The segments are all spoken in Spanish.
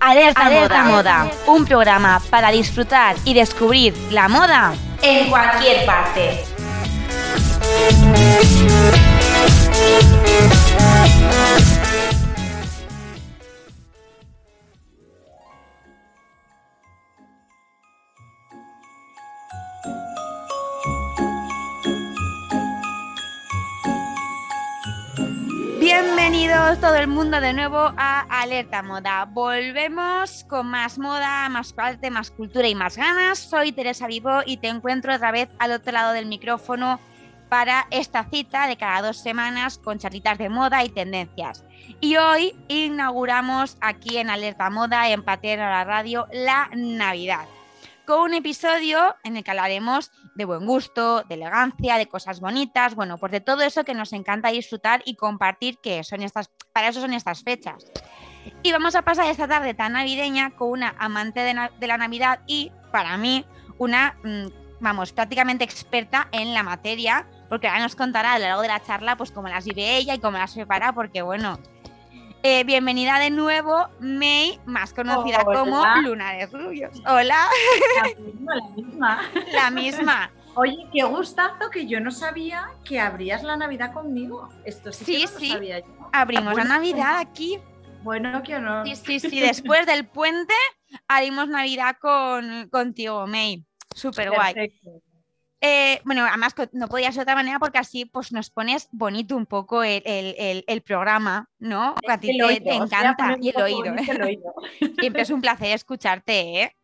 Alerta, Alerta moda. moda, un programa para disfrutar y descubrir la moda en cualquier parte. Bienvenidos todo el mundo de nuevo a Alerta Moda. Volvemos con más moda, más arte, más cultura y más ganas. Soy Teresa Vivo y te encuentro otra vez al otro lado del micrófono para esta cita de cada dos semanas con charlitas de moda y tendencias. Y hoy inauguramos aquí en Alerta Moda, en Paterno a la Radio, la Navidad con un episodio en el que hablaremos de buen gusto, de elegancia, de cosas bonitas, bueno, pues de todo eso que nos encanta disfrutar y compartir, que son estas, para eso son estas fechas. Y vamos a pasar esta tarde tan navideña con una amante de, la Navidad y, para mí, una, mm, vamos, prácticamente experta en la materia, porque ahora nos contará a lo largo de la charla, pues cómo las vive ella y cómo las prepara, porque bueno, eh, bienvenida de nuevo, May, más conocida como Luna de Rubios. Hola. La misma, la misma. La misma. Oye, qué gustazo que yo no sabía que abrías la Navidad conmigo. Esto sí, sí, sí. sabía yo. Abrimos la Navidad aquí. Bueno, qué honor. Sí, sí, sí. Después del puente abrimos Navidad con, contigo, May. Súper guay. Perfecto. Eh, bueno, además no podía ser de otra manera porque así pues nos pones bonito un poco el, programa, ¿no? A ti te, encanta y el oído. Siempre es un placer escucharte, ¿eh?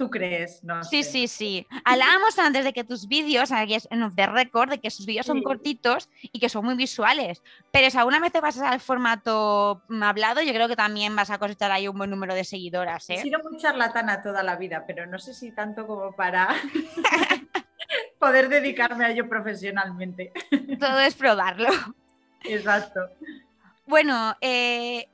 ¿Tú crees? No sí, sí, sí. Hablábamos antes de que tus vídeos, aquí es en the record, de que sus vídeos son cortitos y que son muy visuales. Pero si alguna vez te pasas al formato hablado, yo creo que también vas a cosechar ahí un buen número de seguidoras. ¿eh? He sido muy charlatana toda la vida, pero no sé si tanto como para poder dedicarme a ello profesionalmente. Todo es probarlo. Exacto. Bueno, eh,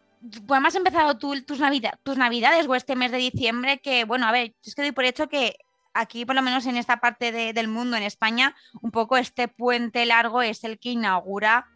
pues has empezado tú, tus, tus navidades o este mes de diciembre, que bueno, a ver, es que doy por hecho que aquí, por lo menos en esta parte del mundo, en España, un poco este puente largo es el que inaugura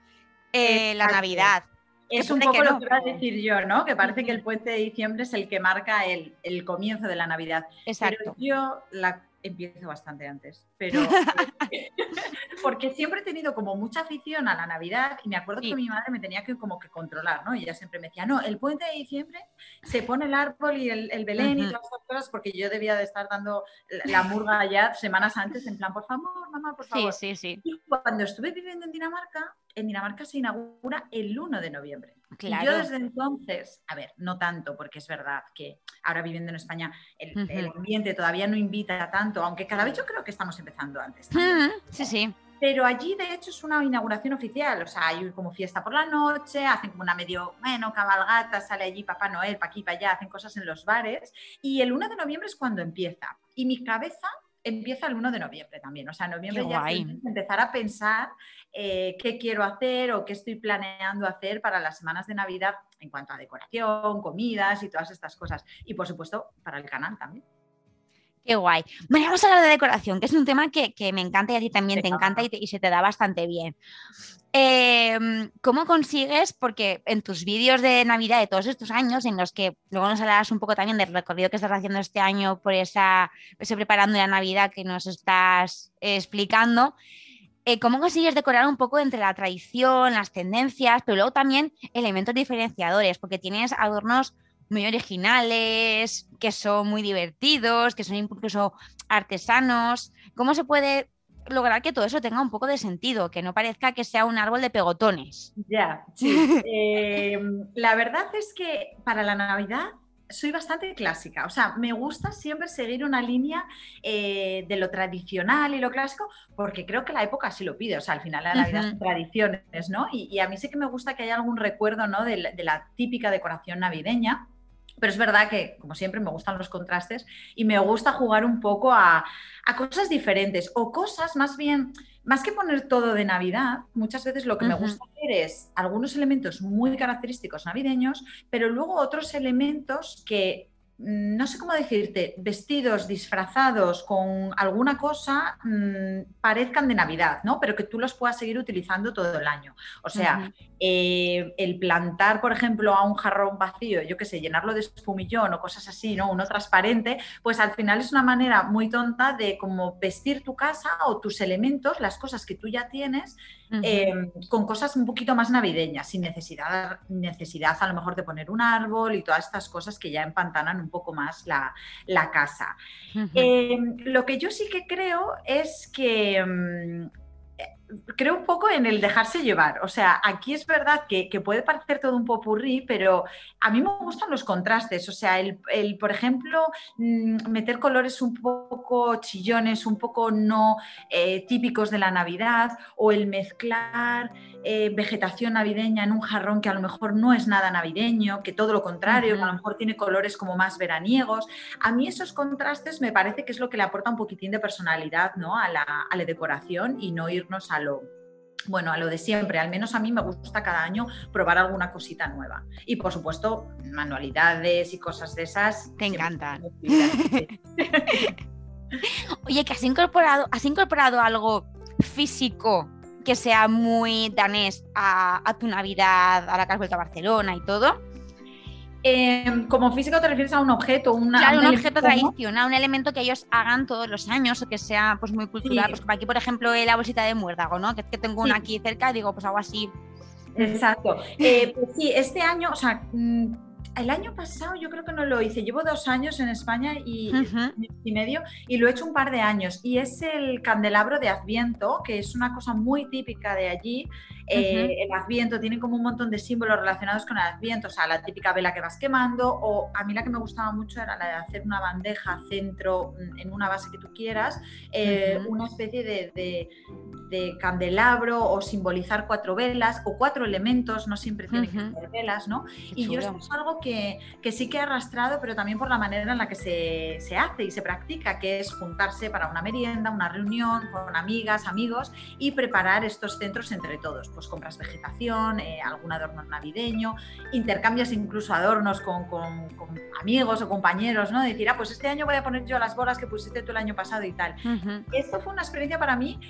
eh, la Navidad. Es un poco lo que iba a decir yo, ¿no? Que parece que el puente de diciembre es el que marca el, el comienzo de la Navidad. Exacto. Pero yo la empiezo bastante antes, pero porque siempre he tenido como mucha afición a la Navidad y me acuerdo que mi madre me tenía que como que controlar, ¿no? Y ella siempre me decía, no, el puente de diciembre se pone el árbol y el, Belén y todas esas cosas porque yo debía de estar dando la murga ya semanas antes en plan, por favor, mamá, por favor. Sí, sí, sí. Y cuando estuve viviendo en Dinamarca, en Dinamarca se inaugura el 1 de noviembre. Yo desde entonces, a ver, no tanto, porque es verdad que ahora viviendo en España el, ambiente todavía no invita tanto, aunque cada vez yo creo que estamos empezando antes. Sí, sí. Pero allí, de hecho, es una inauguración oficial. O sea, hay como fiesta por la noche, hacen como una medio, bueno, cabalgata, sale allí Papá Noel, para aquí, para allá, hacen cosas en los bares. Y el 1 de noviembre es cuando empieza. Y mi cabeza empieza el 1 de noviembre también. O sea, en noviembre ya empezar a pensar eh, qué quiero hacer o qué estoy planeando hacer para las semanas de Navidad en cuanto a decoración, comidas y todas estas cosas. Y por supuesto, para el canal también. Qué guay. Bueno, vamos a hablar de decoración, que es un tema que, me encanta y a ti también te encanta y, se te da bastante bien. Em, ¿Cómo consigues, porque en tus vídeos de Navidad de todos estos años, en los que luego nos hablarás un poco también del recorrido que estás haciendo este año por esa, ese preparando la Navidad que nos estás explicando, eh, ¿cómo consigues decorar un poco entre la tradición, las tendencias, pero luego también elementos diferenciadores? Porque tienes adornos muy originales, que son muy divertidos, que son incluso artesanos. ¿Cómo se puede lograr que todo eso tenga un poco de sentido, que no parezca que sea un árbol de pegotones? Ya, sí. Eh, la verdad es que para la Navidad soy bastante clásica, o sea, me gusta siempre seguir una línea eh, de lo tradicional y lo clásico, porque creo que la época así lo pide, o sea, al final la Navidad son tradiciones, ¿no? Y, a mí sí que me gusta que haya algún recuerdo, ¿no? de la típica decoración navideña. Pero es verdad que, como siempre, me gustan los contrastes y me gusta jugar un poco a, cosas diferentes o cosas más bien, más que poner todo de Navidad, muchas veces lo que me gusta hacer es algunos elementos muy característicos navideños, pero luego otros elementos que no sé cómo decirte, vestidos disfrazados con alguna cosa mm, parezcan de Navidad, ¿no? Pero que tú los puedas seguir utilizando todo el año. O sea, eh, el plantar, por ejemplo, a un jarrón vacío, yo qué sé, llenarlo de espumillón o cosas así, ¿no? Uno transparente, pues al final es una manera muy tonta de como vestir tu casa o tus elementos, las cosas que tú ya tienes, em, con cosas un poquito más navideñas, sin necesidad, necesidad a lo mejor de poner un árbol y todas estas cosas que ya empantanan un poco más la, casa. Em, lo que yo sí que creo es que em, creo un poco en el dejarse llevar. O sea, aquí es verdad que, puede parecer todo un popurrí, pero a mí me gustan los contrastes. O sea, el, por ejemplo, mm, meter colores un poco chillones, un poco no eh, típicos de la Navidad, o el mezclar eh, vegetación navideña en un jarrón que a lo mejor no es nada navideño, que todo lo contrario, que a lo mejor tiene colores como más veraniegos. A mí esos contrastes me parece que es lo que le aporta un poquitín de personalidad ¿no? a, la, a la decoración y no irnos a lo, bueno, a lo de siempre, al menos a mí me gusta cada año probar alguna cosita nueva. Y por supuesto, manualidades y cosas de esas. Te encantan. Oye, que has incorporado, has incorporado algo físico que sea muy danés a, a tu Navidad, a la que has vuelto a Barcelona y todo. Em, como físico te refieres a un objeto, una, claro, un, objeto tradicional, un elemento que ellos hagan todos los años o que sea pues muy cultural. Pues como aquí, por ejemplo, la bolsita de muérdago, ¿no? Que, que tengo una aquí cerca, digo, pues algo así. Exacto. Eh, pues sí, este año, o sea, mm, el año pasado yo creo que no lo hice. Llevo dos años en España y, y, medio y lo he hecho un par de años. Y es el candelabro de Adviento, que es una cosa muy típica de allí. Eh, el Adviento tiene como un montón de símbolos relacionados con el Adviento, o sea, la típica vela que vas quemando, o a mí la que me gustaba mucho era la de hacer una bandeja centro mm, en una base que tú quieras, eh, una especie de, candelabro o simbolizar cuatro velas o cuatro elementos, no siempre tiene que ser velas, ¿no? y yo esto es algo que, sí que he arrastrado, pero también por la manera en la que se, se hace y se practica, que es juntarse para una merienda, una reunión con amigas, amigos y preparar estos centros entre todos pues compras vegetación, eh, algún adorno navideño, intercambias incluso adornos con, amigos o compañeros, ¿no? decir, ah, pues este año voy a poner yo las bolas que pusiste tú el año pasado y tal. Esto fue una experiencia para mí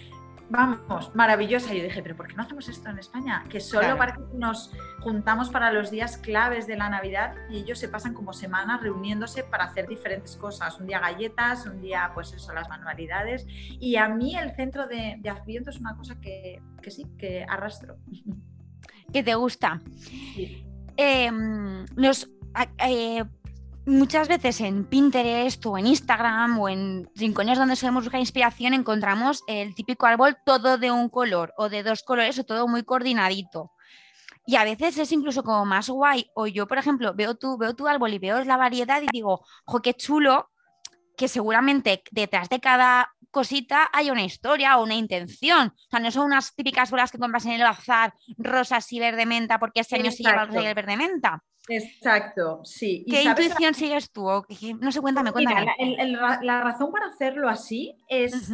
vamos, maravillosa. Yo dije, pero ¿por qué no hacemos esto en España? Que solo parece que nos juntamos para los días claves de la Navidad y ellos se pasan como semanas reuniéndose para hacer diferentes cosas. Un día galletas, un día, pues eso, las manualidades. Y a mí el centro de, de Adviento es una cosa que, sí, que arrastro. Que te gusta. Em, eh, muchas veces en Pinterest o en Instagram o en rincones donde solemos buscar inspiración encontramos el típico árbol todo de un color o de dos colores o todo muy coordinadito. Y a veces es incluso como más guay. O yo, por ejemplo, veo tu, veo tu árbol y veo la variedad y digo, jo, qué chulo, que seguramente detrás de cada cosita hay una historia o una intención. O sea, no son unas típicas bolas que compras en el bazar rosas y verde menta porque este año se lleva el verde menta. Exacto, sí. ¿Qué intuición sigues tú? No sé, cuéntame, cuéntame. Mira, la, razón para hacerlo así es,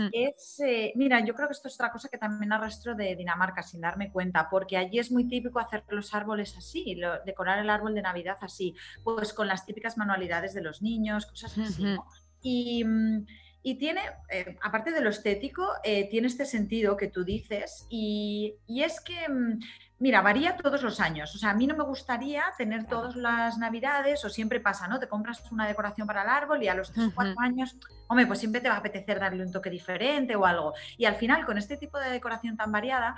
eh, mira, yo creo que esto es otra cosa que también arrastro de Dinamarca sin darme cuenta, porque allí es muy típico hacer los árboles así, decorar el árbol de Navidad así, pues con las típicas manualidades de los niños, cosas así. Y mm, y tiene, eh, aparte de lo estético, eh, tiene este sentido que tú dices y, es que, mm, mira, varía todos los años. O sea, a mí no me gustaría tener todas las navidades o siempre pasa, ¿no? Te compras una decoración para el árbol y a los 3 o 4 años, hombre, pues siempre te va a apetecer darle un toque diferente o algo. Y al final, con este tipo de decoración tan variada,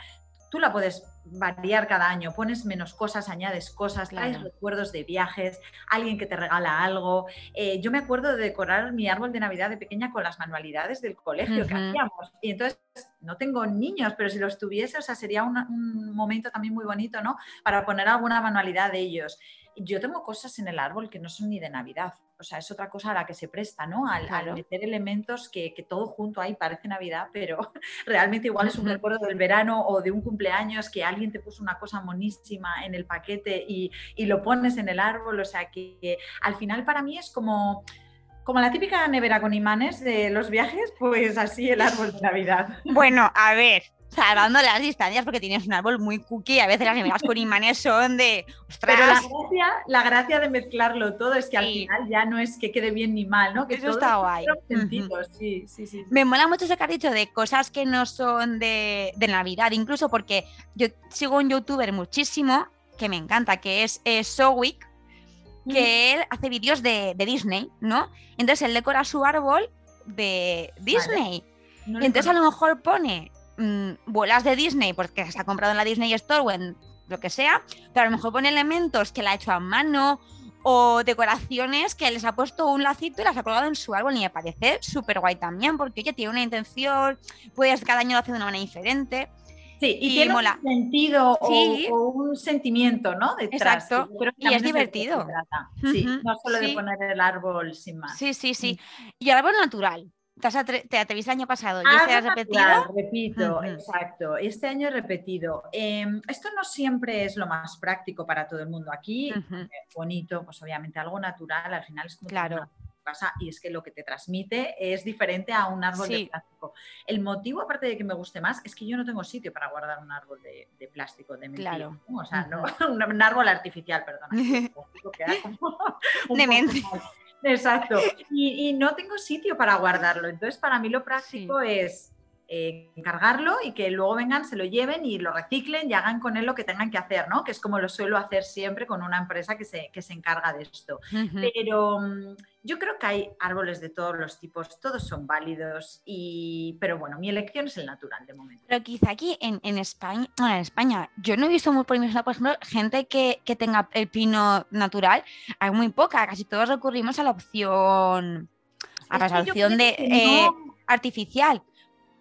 tú la puedes variar cada año, pones menos cosas, añades cosas, traes recuerdos de viajes, alguien que te regala algo. Eh, yo me acuerdo de decorar mi árbol de Navidad de pequeña con las manualidades del colegio que hacíamos. Y entonces no tengo niños, pero si los tuviese, o sea, sería un, un momento también muy bonito, ¿no? Para poner alguna manualidad de ellos yo tengo cosas en el árbol que no son ni de Navidad. O sea, es otra cosa a la que se presta, ¿no? Al, meter elementos que, todo junto ahí parece Navidad, pero realmente igual es un recuerdo del verano o de un cumpleaños que alguien te puso una cosa monísima en el paquete y, lo pones en el árbol. O sea, que, al final para mí es como como la típica nevera con imanes de los viajes, pues así el árbol de Navidad. Bueno, a ver, salvando las distancias porque tienes un árbol muy cookie. A veces las amigas con imanes son de. Pero la gracia, la gracia de mezclarlo todo es que al final ya no es que quede bien ni mal, ¿no? Que Eso está guay. sí, sí, sí, Me mola mucho eso que has dicho de cosas que no son de, de Navidad, incluso porque yo sigo un youtuber muchísimo que me encanta, que es eh, Sowick, que él hace vídeos de, Disney, ¿no? Entonces él decora su árbol de Disney. entonces a lo mejor pone mm, bolas de Disney porque se ha comprado en la Disney Store o en lo que sea, pero a lo mejor pone elementos que la ha hecho a mano o decoraciones que les ha puesto un lacito y las ha colgado en su árbol y me parece súper guay también porque ella tiene una intención, pues cada año lo hace de una manera diferente. Sí, y, tiene un sentido o, un sentimiento, ¿no? Detrás. Exacto. y es divertido. Sí, no solo de poner el árbol sin más. Sí, sí, sí. Y el árbol natural. ¿Te, te atreviste el año pasado? ¿Y este has repetido? repito, exacto. Este año he repetido. Em, esto no siempre es lo más práctico para todo el mundo. Aquí, bonito, pues obviamente algo natural, al final es como claro y es que lo que te transmite es diferente a un árbol de plástico. El motivo, aparte de que me guste más, es que yo no tengo sitio para guardar un árbol de, plástico, de mentira. Claro. O sea, no, un, árbol artificial, perdón. de mente. Exacto. Y, no tengo sitio para guardarlo. Entonces, para mí lo práctico es eh, encargarlo y que luego vengan, se lo lleven y lo reciclen y hagan con él lo que tengan que hacer, ¿no? Que es como lo suelo hacer siempre con una empresa que se, que se encarga de esto. Pero mm, yo creo que hay árboles de todos los tipos, todos son válidos, y... pero bueno, mi elección es el natural de momento. Pero quizá aquí en, en España, en España, yo no he visto muy por, por ejemplo, gente que, que tenga el pino natural, hay muy poca, casi todos recurrimos a la opción, a la opción de, eh, artificial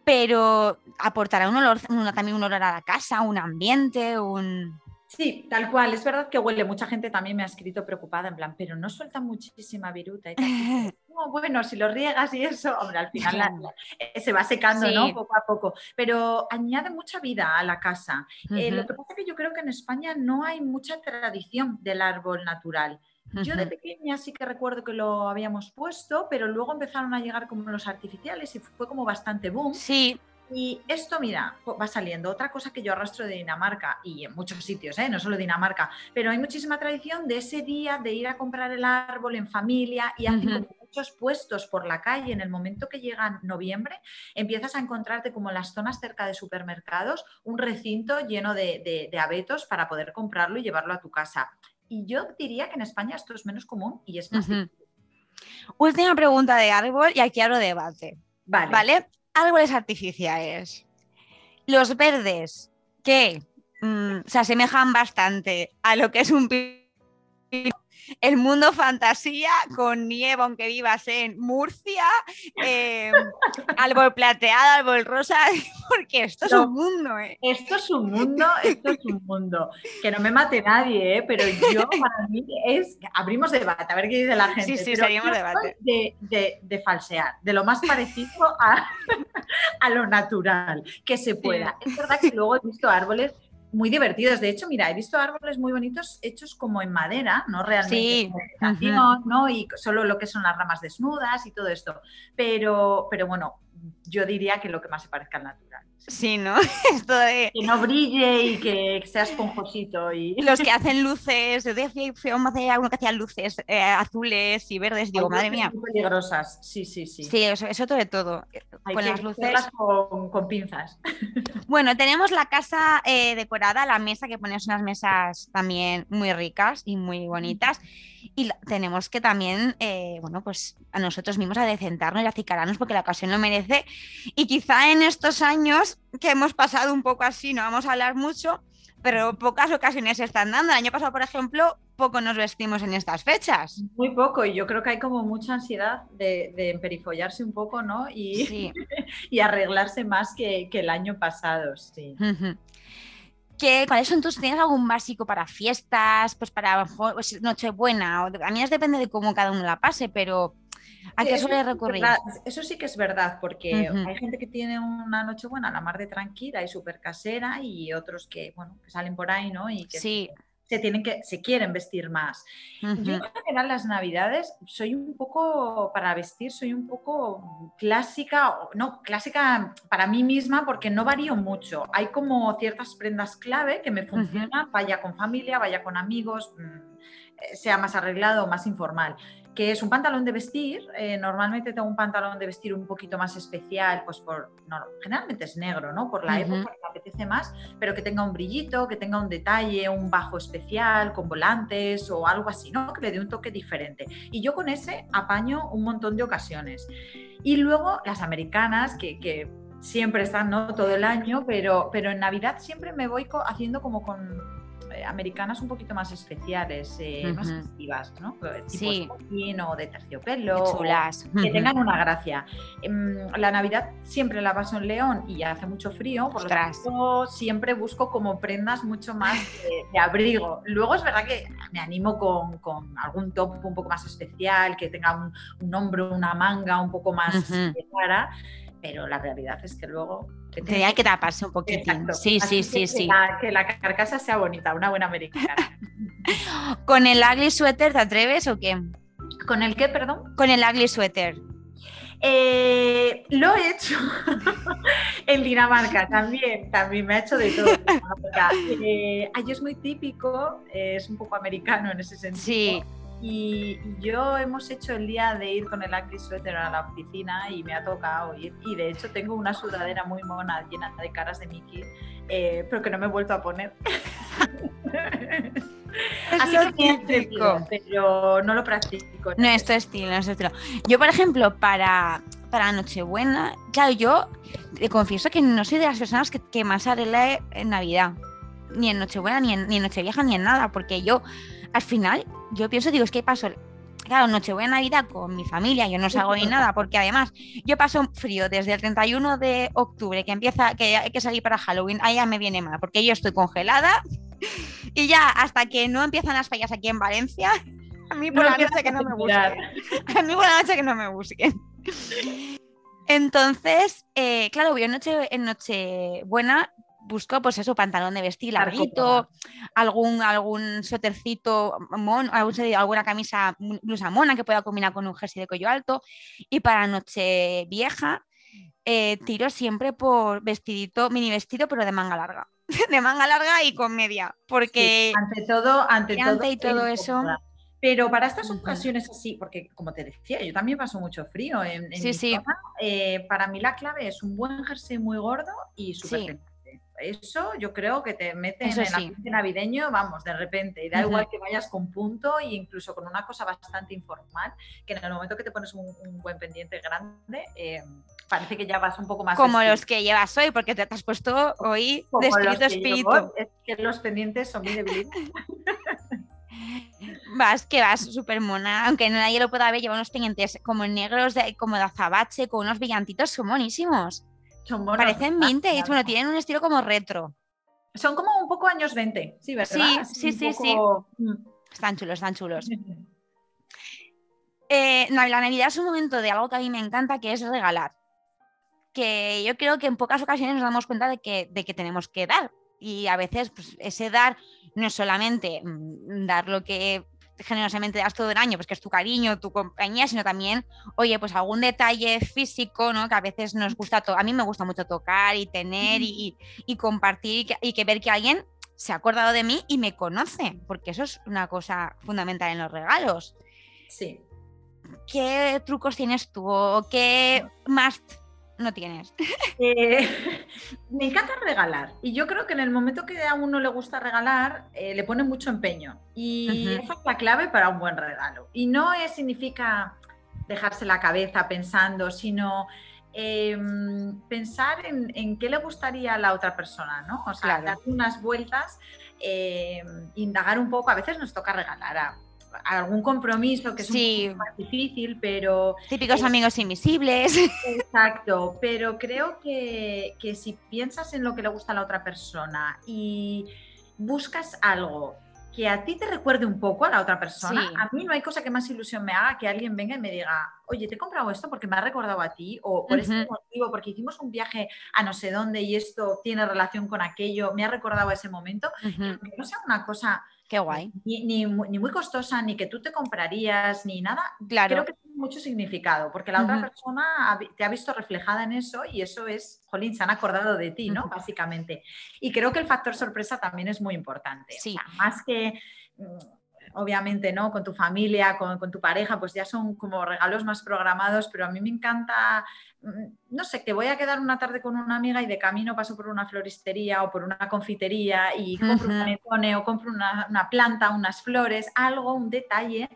pero aportará un olor, también un olor a la casa, un ambiente, un... Sí, tal cual. Es verdad que huele. Mucha gente también me ha escrito preocupada, en plan, pero no suelta muchísima viruta. Y bueno, si lo riegas y eso, hombre, al final eh, se va secando, ¿no? Poco a poco. Pero añade mucha vida a la casa. Eh, lo que pasa es que yo creo que en España no hay mucha tradición del árbol natural. Yo de pequeña sí que recuerdo que lo habíamos puesto, pero luego empezaron a llegar como los artificiales y fue como bastante boom. Sí. Y esto, mira, va saliendo. Otra cosa que yo arrastro de Dinamarca y en muchos sitios, ¿eh? no solo Dinamarca, pero hay muchísima tradición de ese día de ir a comprar el árbol en familia y hacen muchos puestos por la calle. En el momento que llega noviembre, empiezas a encontrarte como en las zonas cerca de supermercados un recinto lleno de, de abetos para poder comprarlo y llevarlo a tu casa. Y yo diría que en España esto es menos común y es más Última pregunta de árbol y aquí abro debate. Vale. ¿Vale? Árboles artificiales. Los verdes que mm, se asemejan bastante a lo que es un el mundo fantasía con nieve, aunque vivas en Murcia, eh, árbol plateado, árbol rosa, porque esto es un mundo. ¿eh? Esto es un mundo, esto es un mundo. Que no me mate nadie, ¿eh? pero yo para mí es. Abrimos debate, a ver qué dice la gente. Sí, sí, seguimos debate. De, de, falsear, de lo más parecido a, a lo natural que se pueda. Es verdad que luego he visto árboles muy divertidos. De hecho, mira, he visto árboles muy bonitos hechos como en madera, no realmente sí. ¿no? Y solo lo que son las ramas desnudas y todo esto. Pero, pero bueno, yo diría que lo que más se parezca al natural. Sí, ¿no? Esto de... Que no brille y que sea esponjosito. Y... Los que hacen luces, yo decía uno que hacía luces eh, azules y verdes, digo, madre mía. Muy peligrosas, sí, sí, sí. Sí, eso, eso de todo. Hay con las luces. Con, con, pinzas. Bueno, tenemos la casa eh, decorada, la mesa, que pones unas mesas también muy ricas y muy bonitas. Y tenemos que también, eh, bueno, pues a nosotros mismos adecentarnos y acicararnos porque la ocasión lo merece. Y quizá en estos años que hemos pasado un poco así, no vamos a hablar mucho, pero pocas ocasiones se están dando. El año pasado, por ejemplo, poco nos vestimos en estas fechas. Muy poco, y yo creo que hay como mucha ansiedad de, de emperifollarse un poco, ¿no? Y, y arreglarse más que, el año pasado, sí. ¿Cuáles son tus, tienes algún básico para fiestas, pues para pues, Nochebuena? O, a mí depende de cómo cada uno la pase, pero ¿a qué suele recurrir? Eso sí que es verdad, porque hay gente que tiene una Nochebuena la mar de tranquila y súper casera y otros que, bueno, que salen por ahí, ¿no? Y que sí. se tienen que, se quieren vestir más. Yo en general las navidades soy un poco, para vestir, soy un poco clásica, no, clásica para mí misma porque no varío mucho. Hay como ciertas prendas clave que me funcionan, vaya con familia, vaya con amigos, mm, eh, sea más arreglado o más informal que es un pantalón de vestir. Eh, normalmente tengo un pantalón de vestir un poquito más especial, pues por, no, generalmente es negro, ¿no? Por la época que me apetece más, pero que tenga un brillito, que tenga un detalle, un bajo especial con volantes o algo así, ¿no? Que le dé un toque diferente. Y yo con ese apaño un montón de ocasiones. Y luego las americanas, que, que siempre están, ¿no? Todo el año, pero, pero en Navidad siempre me voy haciendo como con eh, americanas un poquito más especiales, eh, más festivas, ¿no? Eh, tipo sí. o de terciopelo. chulas. Que tengan una gracia. Em, la Navidad siempre la paso en León y ya hace mucho frío, por lo tanto siempre busco como prendas mucho más de, abrigo. Luego es verdad que me animo con, con, algún top un poco más especial, que tenga un, un hombro, una manga un poco más clara pero la realidad es que luego... Que hay que taparse un poquito. Sí, sí, sí, sí. que la carcasa sea bonita, una buena americana. ¿Con el ugly sweater te atreves o qué? ¿Con el qué, perdón? Con el ugly sweater. Eh, lo he hecho en Dinamarca también, también me ha hecho de todo. Eh, allí es muy típico, es un poco americano en ese sentido. Sí. Y yo hemos hecho el día de ir con el Acri Sweater a la oficina y me ha tocado ir. Y de hecho tengo una sudadera muy mona llena de caras de Mickey, eh, pero que no me he vuelto a poner. Es Así lo que pero no lo practico. No, esto es estilo, no es estilo. Yo, por ejemplo, para, para Nochebuena, claro, yo te confieso que no soy de las personas que, que más arregla en Navidad, ni en Nochebuena, ni en, ni en Nochevieja, ni en nada, porque yo al final yo pienso, digo, es que paso, claro, Nochebuena, Navidad con mi familia, yo no salgo ni nada, porque además yo paso frío desde el 31 de octubre, que empieza, que hay que salir para Halloween, ahí ya me viene mal, porque yo estoy congelada y ya hasta que no empiezan las fallas aquí en Valencia, a mí por la noche que no me busquen. A mí por la noche que no me busquen. Entonces, eh, claro, yo noche, en Nochebuena busco pues eso, pantalón de vestir larguito, algún, algún suétercito, alguna camisa, blusa mona que pueda combinar con un jersey de cuello alto. Y para noche vieja, eh, tiro siempre por vestidito, mini vestido, pero de manga larga. de manga larga y con media. Porque ante todo, ante todo, y todo eso. Pero para estas ocasiones así, porque como te decía, yo también paso mucho frío en, sí, sí. Eh, para mí la clave es un buen jersey muy gordo y súper eso yo creo que te mete en el ambiente navideño, vamos, de repente. Y da igual que vayas con punto e incluso con una cosa bastante informal, que en el momento que te pones un, buen pendiente grande, eh, parece que ya vas un poco más. Como los que llevas hoy, porque te has puesto hoy de espíritu espíritu. es que los pendientes son muy debilitos. vas, que vas súper mona, aunque nadie lo pueda ver, lleva unos pendientes como negros, de, como de azabache, con unos brillantitos, son monísimos. Parecen vintage, bueno, tienen un estilo como retro. Son como un poco años 20, sí, ¿verdad? Sí, sí, sí, mm. Están chulos, están chulos. Eh, la Navidad es un momento de algo que a mí me encanta, que es regalar. Que yo creo que en pocas ocasiones nos damos cuenta de que, de que tenemos que dar. Y a veces pues, ese dar no es solamente mm, dar lo que generosamente das todo el año, pues que es tu cariño, tu compañía, sino también, oye, pues algún detalle físico, ¿no? Que a veces nos gusta, a mí me gusta mucho tocar y tener y, compartir y que, ver que alguien se ha acordado de mí y me conoce, porque eso es una cosa fundamental en los regalos. Sí. ¿Qué trucos tienes tú o qué más no tienes? Eh, me encanta regalar y yo creo que en el momento que a uno le gusta regalar, eh, le pone mucho empeño y esa es la clave para un buen regalo. Y no es, significa dejarse la cabeza pensando, sino em, pensar en, qué le gustaría a la otra persona, ¿no? O sea, dar unas vueltas, em, indagar un poco, a veces nos toca regalar a algún compromiso que es un poco más difícil, pero... Típicos amigos invisibles. Exacto, pero creo que, si piensas en lo que le gusta a la otra persona y buscas algo que a ti te recuerde un poco a la otra persona, a mí no hay cosa que más ilusión me haga que alguien venga y me diga, oye, te he comprado esto porque me ha recordado a ti, o por este motivo, porque hicimos un viaje a no sé dónde y esto tiene relación con aquello, me ha recordado a ese momento, que no sea una cosa Qué guay. Ni, muy costosa, ni que tú te comprarías, ni nada. Claro. Creo que tiene mucho significado, porque la otra persona te ha visto reflejada en eso y eso es, jolín, se han acordado de ti, ¿no? Básicamente. Y creo que el factor sorpresa también es muy importante. Sí. más que mm, obviamente, ¿no? Con tu familia, con, con, tu pareja, pues ya son como regalos más programados, pero a mí me encanta no sé, que voy a quedar una tarde con una amiga y de camino paso por una floristería o por una confitería y compro un panetone o compro una, planta, unas flores, algo, un detalle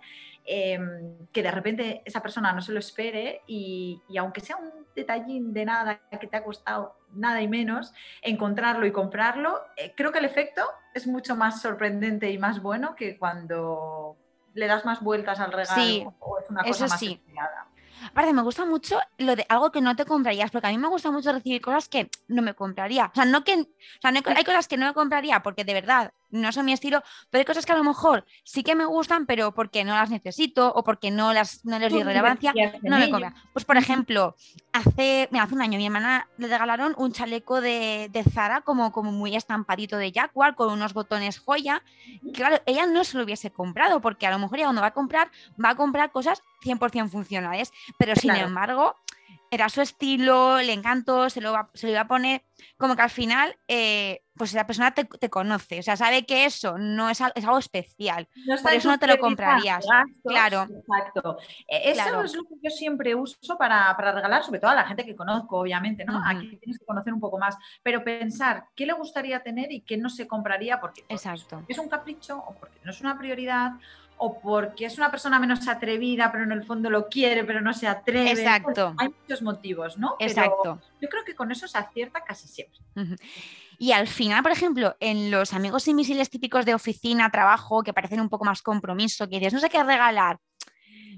em, que de repente esa persona no se lo espere y, aunque sea un detallín de nada que te ha costado nada y menos, encontrarlo y comprarlo, eh, creo que el efecto es mucho más sorprendente y más bueno que cuando le das más vueltas al regalo o es una cosa más sí. Aparte, me gusta mucho lo de algo que no te comprarías, porque a mí me gusta mucho recibir cosas que no me compraría. O sea, no que, o sea, hay cosas que no me compraría porque de verdad no son mi estilo, pero hay cosas que a lo mejor sí que me gustan, pero porque no las necesito o porque no, las, no les doy relevancia, no me compran. Pues, por ejemplo, hace, hace un año mi hermana le regalaron un chaleco de, de, Zara como, como muy estampadito de Jaguar con unos botones joya. Claro, ella no se lo hubiese comprado porque a lo mejor ya cuando va a comprar, va a comprar cosas 100% funcionales, pero sin embargo era su estilo, le encantó, se lo, se lo iba a poner, como que al final, eh, pues esa persona te, conoce, o sea, sabe que eso no es, es algo especial, por eso no te lo comprarías. claro. Exacto. E, eso es lo que yo siempre uso para, regalar, sobre todo a la gente que conozco, obviamente, ¿no? Aquí tienes que conocer un poco más, pero pensar qué le gustaría tener y qué no se compraría porque, Exacto. es un capricho o porque no es una prioridad o porque es una persona menos atrevida, pero en el fondo lo quiere, pero no se atreve. Exacto. hay muchos motivos, ¿no? Exacto. yo creo que con eso se acierta casi siempre. Y al final, por ejemplo, en los amigos invisibles típicos de oficina, trabajo, que parecen un poco más compromiso, que dices, no sé qué regalar,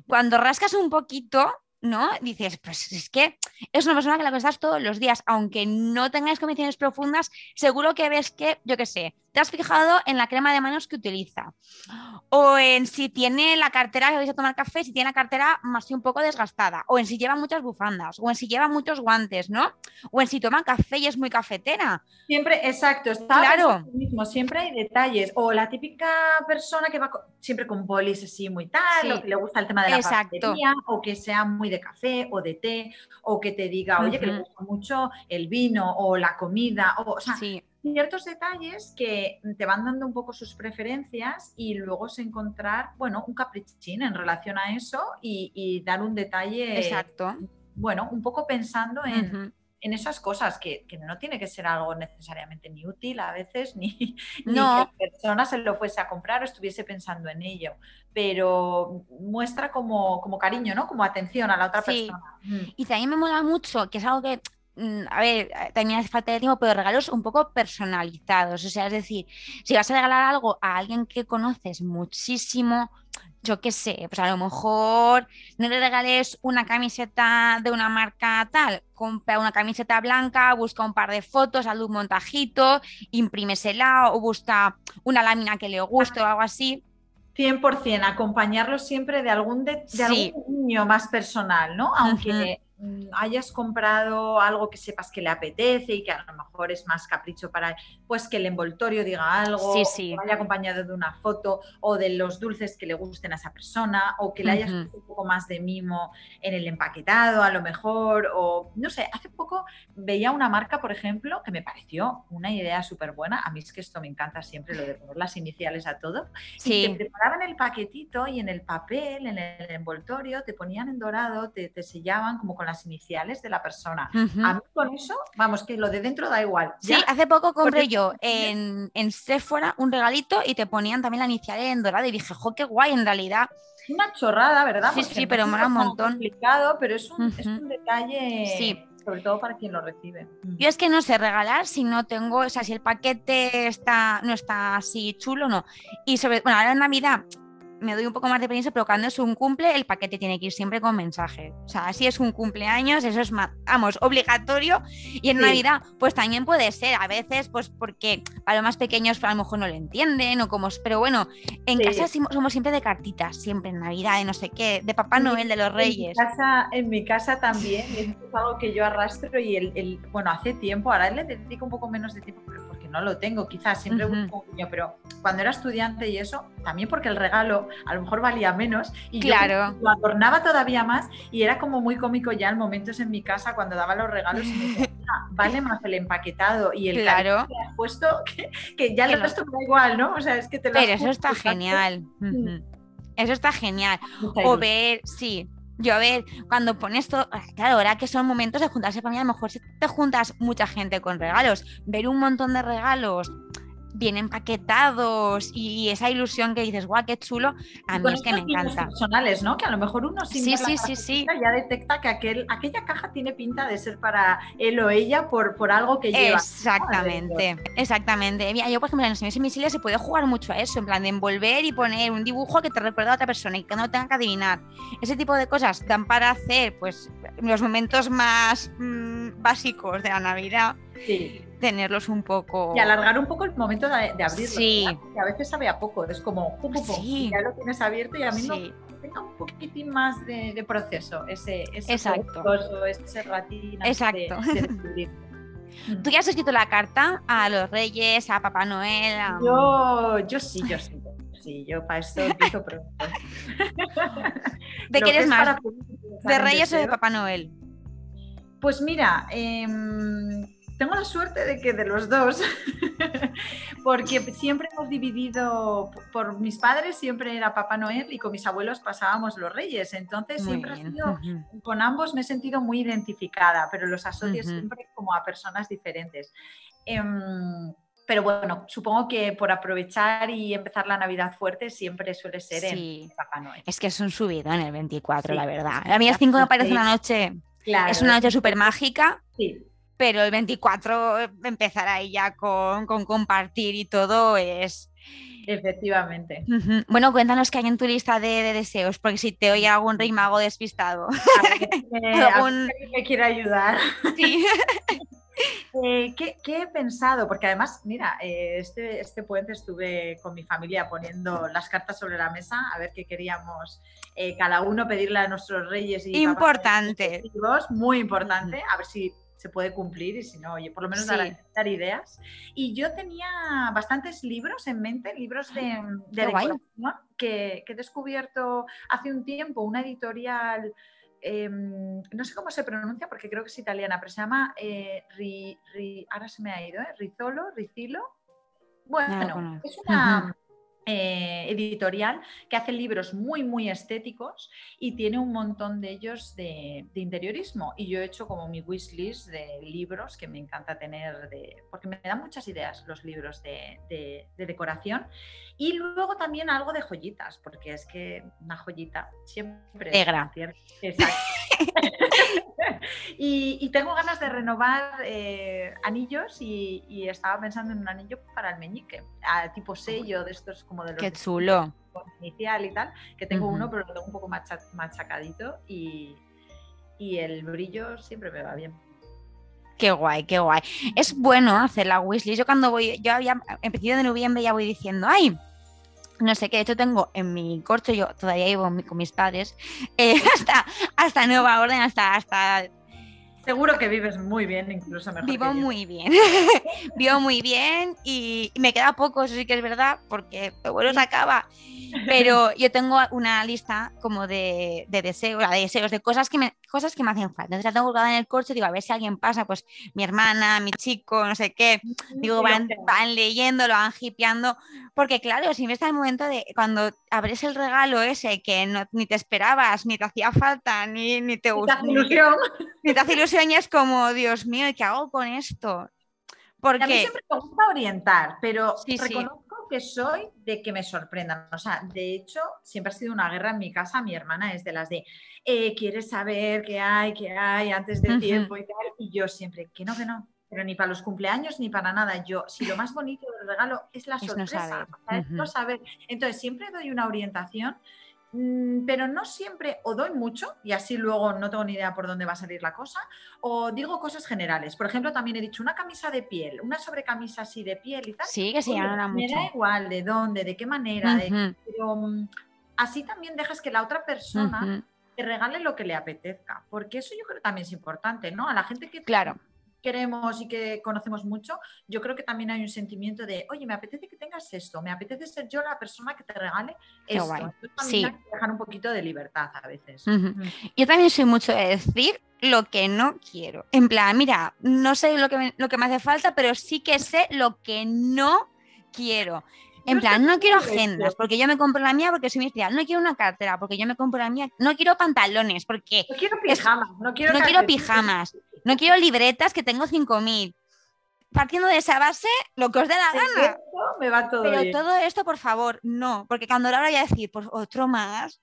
cuando rascas un poquito, ¿no? Dices, pues es que es una persona que la estás todos los días, aunque no tengáis convicciones profundas, seguro que ves que, yo qué sé, te has fijado en la crema de manos que utiliza, o en si tiene la cartera que vais a tomar café, si tiene la cartera más y un poco desgastada, o en si lleva muchas bufandas, o en si lleva muchos guantes, ¿no? O en si toma café y es muy cafetera. Siempre, exacto, está claro. mismo, siempre hay detalles, o la típica persona que va siempre con bolis así muy tal, o que le gusta el tema de la exacto. o que sea muy de café o de té, o que te diga, oye, que le gusta mucho el vino o la comida, o, o sea, ciertos detalles que te van dando un poco sus preferencias y luego es encontrar, bueno, un caprichín en relación a eso y, dar un detalle. Exacto. Bueno, un poco pensando en, en esas cosas que, que, no tiene que ser algo necesariamente ni útil a veces, ni, que la persona se lo fuese a comprar o estuviese pensando en ello, pero muestra como, como cariño, ¿no? Como atención a la otra persona. Mm. Y también me mola mucho, que es algo que a ver, eh, también hace falta de tiempo, pero regalos un poco personalizados. O sea, es decir, si vas a regalar algo a alguien que conoces muchísimo, yo qué sé, pues a lo mejor no le regales una camiseta de una marca tal, compra una camiseta blanca, busca un par de fotos, hazle un montajito, imprímesela o busca una lámina que le guste o algo así. 100%, acompañarlo siempre de algún, de, algún niño más personal, ¿no? Aunque Mm, hayas comprado algo que sepas que le apetece y que a lo mejor es más capricho para pues que el envoltorio diga algo, sí, vaya acompañado de una foto o de los dulces que le gusten a esa persona o que le hayas puesto un poco más de mimo en el empaquetado a lo mejor o no sé, hace poco veía una marca, por ejemplo, que me pareció una idea súper buena, a mí es que esto me encanta siempre, lo de poner las iniciales a todo, y te preparaban el paquetito y en el papel, en el envoltorio, te ponían en dorado, te, te sellaban como con la iniciales de la persona. A mí con eso, vamos, que lo de dentro da igual. Sí, hace poco compré yo en, en Sephora un regalito y te ponían también la inicial en dorada y dije, jo, qué guay, en realidad. Una chorrada, ¿verdad? Sí, sí, pero mola un montón. complicado, pero es un, es un detalle. Sí sobre todo para quien lo recibe. Mm. Yo es que no sé regalar si no tengo, o sea, si el paquete está, no está así chulo, no. Y sobre, bueno, ahora en Navidad me doy un poco más de permiso, pero cuando es un cumple, el paquete tiene que ir siempre con mensaje. O sea, si es un cumpleaños, eso es, vamos, obligatorio. Y en Navidad, pues también puede ser, a veces, pues porque a los más pequeños pues, a lo mejor no lo entienden o como... Pero bueno, en casa somos siempre de cartitas, siempre en Navidad, de no sé qué, de Papá Noel, de los Reyes. En mi casa, en mi casa también, es algo que yo arrastro y el, el, bueno, hace tiempo, ahora le dedico un poco menos de tiempo, porque no lo tengo, quizás siempre busco un niño, pero cuando era estudiante y eso, también porque el regalo a lo mejor valía menos y claro. yo lo adornaba todavía más y era como muy cómico ya en momentos en mi casa cuando daba los regalos y me decía, vale más el empaquetado y el claro. que has puesto que, ya el resto me da igual, ¿no? O sea, es que te lo Pero eso está genial. Eso está genial. O ver, sí, yo a ver, cuando pones todo, ah, claro, ahora que son momentos de juntarse familia, a lo mejor si te juntas mucha gente con regalos, ver un montón de regalos bien empaquetados y esa ilusión que dices, guau, qué chulo, a mí es que me encanta. personales, ¿no? Que a lo mejor uno sin sí, sí, sí, sí. ya detecta que aquel, aquella caja tiene pinta de ser para él o ella por, por algo que lleva. Exactamente, exactamente. Mira, yo por ejemplo en los señores invisibles se puede jugar mucho a eso, en plan de envolver y poner un dibujo que te recuerda a otra persona y que no tenga que adivinar. Ese tipo de cosas dan para hacer pues los momentos más básicos de la Navidad. Sí tenerlos un poco. Y alargar un poco el momento de, abrirlo. Sí. Que a veces sabe a poco, es como, pum, pum, sí. ya lo tienes abierto y a mí no tenga un poquitín más de, proceso, ese, ese Exacto. ese ratín. Exacto. ¿Tú ya has escrito la carta a los reyes, a Papá Noel? Yo, yo sí, yo sí. Sí, yo para esto empiezo pronto. ¿De qué eres más? ¿De Reyes o de Papá Noel? Pues mira, eh, tengo la suerte de que de los dos, porque siempre hemos dividido, por mis padres siempre era Papá Noel y con mis abuelos pasábamos los Reyes, entonces siempre ha sido, con ambos me he sentido muy identificada, pero los asocio siempre como a personas diferentes. Em, pero bueno, supongo que por aprovechar y empezar la Navidad fuerte siempre suele ser en Papá Noel. Es que es un subido en el 24, la verdad. A mí el 5 me parece una noche, es una noche súper mágica. Sí pero el 24 empezar ahí ya con, compartir y todo es... Efectivamente. Bueno, cuéntanos qué hay en tu lista de, deseos, porque si te oye algún rey mago despistado. me quiere ayudar. Sí. Eh, ¿qué, he pensado? Porque además, mira, eh, este, este puente estuve con mi familia poniendo las cartas sobre la mesa a ver qué queríamos eh, cada uno pedirle a nuestros reyes. Y importante. muy importante. A ver si se puede cumplir y si no, oye, por lo menos dar, ideas. Y yo tenía bastantes libros en mente, libros de, decoración que, he descubierto hace un tiempo, una editorial, em, no sé cómo se pronuncia porque creo que es italiana, pero se llama, eh, ahora se me ha ido, ¿eh? Rizolo, Ricilo. Bueno, es una... Eh, editorial que hace libros muy, muy estéticos y tiene un montón de ellos de, interiorismo. Y yo he hecho como mi wishlist de libros que me encanta tener, de, porque me dan muchas ideas los libros de, decoración. Y luego también algo de joyitas, porque es que una joyita siempre... Negra. Exacto. y, tengo ganas de renovar eh, anillos y, estaba pensando en un anillo para el meñique, tipo sello de estos como de los... Qué chulo. Inicial y tal, que tengo uno pero lo tengo un poco machacadito y, y el brillo siempre me va bien. Qué guay, qué guay. Es bueno hacer la wishlist. Yo cuando voy, yo había empezado de noviembre ya voy diciendo, ay, no sé qué, de hecho tengo en mi corcho, yo todavía vivo con mis padres, eh, hasta, hasta nueva orden, hasta, hasta Seguro que vives muy bien, incluso mejor. Vivo muy bien. Vivo muy bien y, me queda poco, eso sí que es verdad, porque lo bueno se acaba. Pero yo tengo una lista como de, deseos, de deseos, de cosas que, me, cosas que me hacen falta. Entonces la tengo colgada en el coche, digo, a ver si alguien pasa, pues mi hermana, mi chico, no sé qué. Digo, van, van leyendo, lo van hipeando. Porque claro, si está el momento de cuando abres el regalo ese que no, ni te esperabas, ni te hacía falta, ni, ni te gusta. Ni, ni te hace ilusión es como, Dios mío, ¿qué hago con esto? Porque... A mí siempre me gusta orientar, pero reconozco que soy de que me sorprendan. O sea, de hecho, siempre ha sido una guerra en mi casa. Mi hermana es de las de, eh, ¿quieres saber qué hay, qué hay antes del tiempo y tal? Y yo siempre, que no, que no. Pero ni para los cumpleaños ni para nada. Yo, si lo más bonito del regalo es la sorpresa, es no saber. Entonces, siempre doy una orientación pero no siempre o doy mucho y así luego no tengo ni idea por dónde va a salir la cosa, o digo cosas generales. Por ejemplo, también he dicho una camisa de piel, una sobrecamisa así de piel y tal. Sí, que sí, Me da igual de dónde, de qué manera, pero mm, así también dejas que la otra persona te regale lo que le apetezca, porque eso yo creo que también es importante, ¿no? A la gente que claro queremos y que conocemos mucho, yo creo que también hay un sentimiento de, oye, me apetece que tengas esto, me apetece ser yo la persona que te regale esto. Entonces, sí. dejar un poquito de libertad a veces. Mm. Yo también soy mucho de decir lo que no quiero. En plan, mira, no sé lo que me, lo que me hace falta, pero sí que sé lo que no quiero. En plan, no quiero agendas porque yo me compro la mía porque soy ministerial. No quiero una cartera porque yo me compro la mía. No quiero pantalones porque. No quiero pijamas. no quiero, no quiero pijamas. No quiero libretas que tengo 5.000. Partiendo de esa base, lo que os dé la gana. Me va todo Pero todo esto, por favor, no. Porque cuando ahora voy a decir, pues otro más,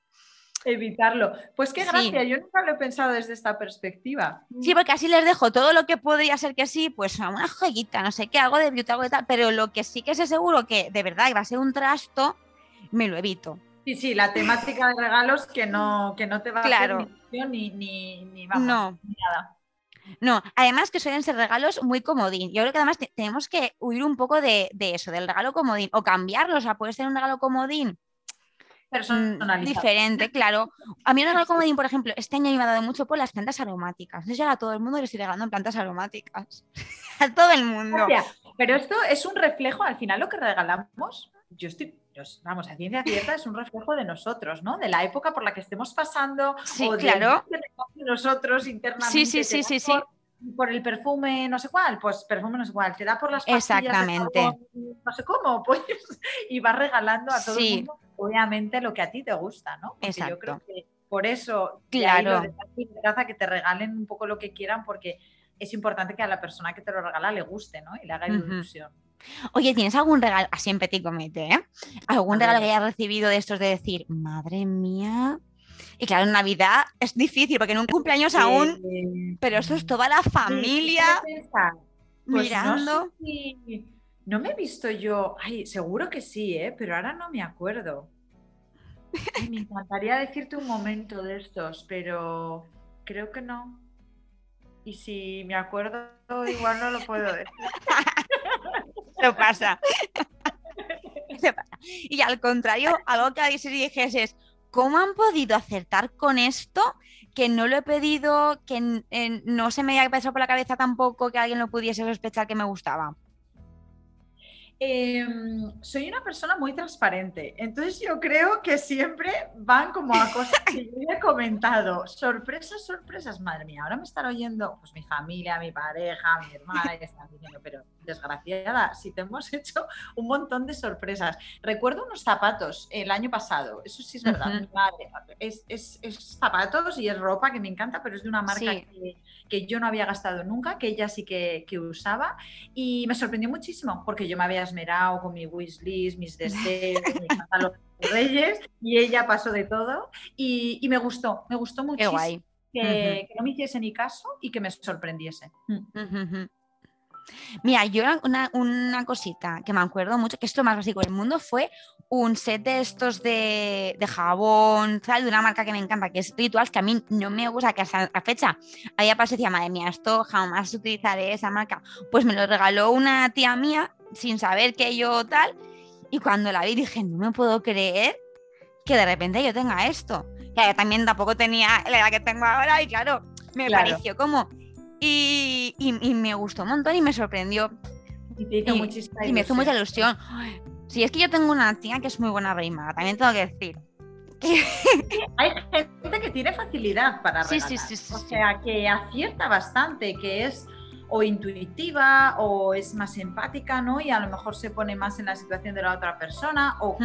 evitarlo. Pues qué gracia, yo nunca lo he pensado desde esta perspectiva. Sí, porque así les dejo todo lo que podría ser que sí, pues a una joyita, no sé qué, algo de beauty, algo de tal, pero lo que sí que sé seguro que de verdad va a ser un trasto, me lo evito. Sí, sí, la temática de regalos que no, que no te va a hacer ni, ni, ni, vamos, no. ni nada. No, además que suelen ser regalos muy comodín. Yo creo que además tenemos que huir un poco de, de, eso, del regalo comodín, o cambiarlo, o sea, puede ser un regalo comodín personalizado. Diferente, claro. A mí un regalo comodín, por ejemplo, este año me ha dado mucho por las plantas aromáticas. Entonces a todo el mundo le estoy regalando plantas aromáticas. a todo el mundo. pero esto es un reflejo, al final lo que regalamos, yo estoy, vamos, a ciencia cierta es un reflejo de nosotros, ¿no? De la época por la que estemos pasando. Sí, claro. De nosotros internamente. Sí, sí, sí, sí, sí. Por el perfume no sé cuál, pues perfume no sé cuál, te da por las pastillas Exactamente. no sé cómo, pues, y vas regalando a todo el mundo obviamente lo que a ti te gusta, ¿no? Porque yo creo que por eso claro. de que te regalen un poco lo que quieran porque es importante que a la persona que te lo regala le guste, ¿no? Y le haga ilusión. Oye, ¿tienes algún regalo, así en petit comité, ¿eh? ¿Algún regalo que hayas recibido de estos de decir, madre mía? Y claro, en Navidad es difícil porque en un cumpleaños aún, pero eso es toda la familia pues mirando. No me he visto yo, ay, seguro que sí, ¿eh? pero ahora no me acuerdo. me encantaría decirte un momento de estos, pero creo que no. Y si me acuerdo, igual no lo puedo decir. Eso pasa. Y al contrario, algo que a veces dijes ¿cómo han podido acertar con esto? Que no lo he pedido, que no se me haya pasado por la cabeza tampoco que alguien lo pudiese sospechar que me gustaba. Em, soy una persona muy transparente, entonces yo creo que siempre van como a cosas que yo he comentado. Sorpresas, sorpresas, madre mía, ahora me están oyendo pues mi familia, mi pareja, mi hermana, y están diciendo, pero desgraciada, si te hemos hecho un montón de sorpresas. Recuerdo unos zapatos el año pasado, eso sí es verdad, mi madre, es, es, zapatos y es ropa que me encanta, pero es de una marca que, que, yo no había gastado nunca, que ella sí que, que usaba, y me sorprendió muchísimo porque yo me había esmerado con mi wishlist, mis deseos, mis de reyes, y ella pasó de todo. Y, me gustó, me gustó muchísimo. Que, no me hiciese ni caso y que me sorprendiese. Mm. Mira, yo una, una, cosita que me acuerdo mucho, que es lo más básico del mundo, fue un set de estos de, de jabón, de una marca que me encanta, que es Rituals, que a mí no me gusta, que hasta la fecha había pasado y decía, madre mía, esto jamás utilizaré esa marca. Pues me lo regaló una tía mía sin saber que yo tal. Y cuando la vi dije, no me puedo creer que de repente yo tenga esto. Que también tampoco tenía la edad que tengo ahora y claro, me pareció como... Y, me gustó un montón y me sorprendió. Y, te hizo y me hizo mucha ilusión. Si es que yo tengo una tía que es muy buena reina, también tengo que decir. Hay gente que tiene facilidad para regalar. Sí, sí, sí, o sea, que acierta bastante, que es o intuitiva o es más empática, ¿no? Y a lo mejor se pone más en la situación de la otra persona o,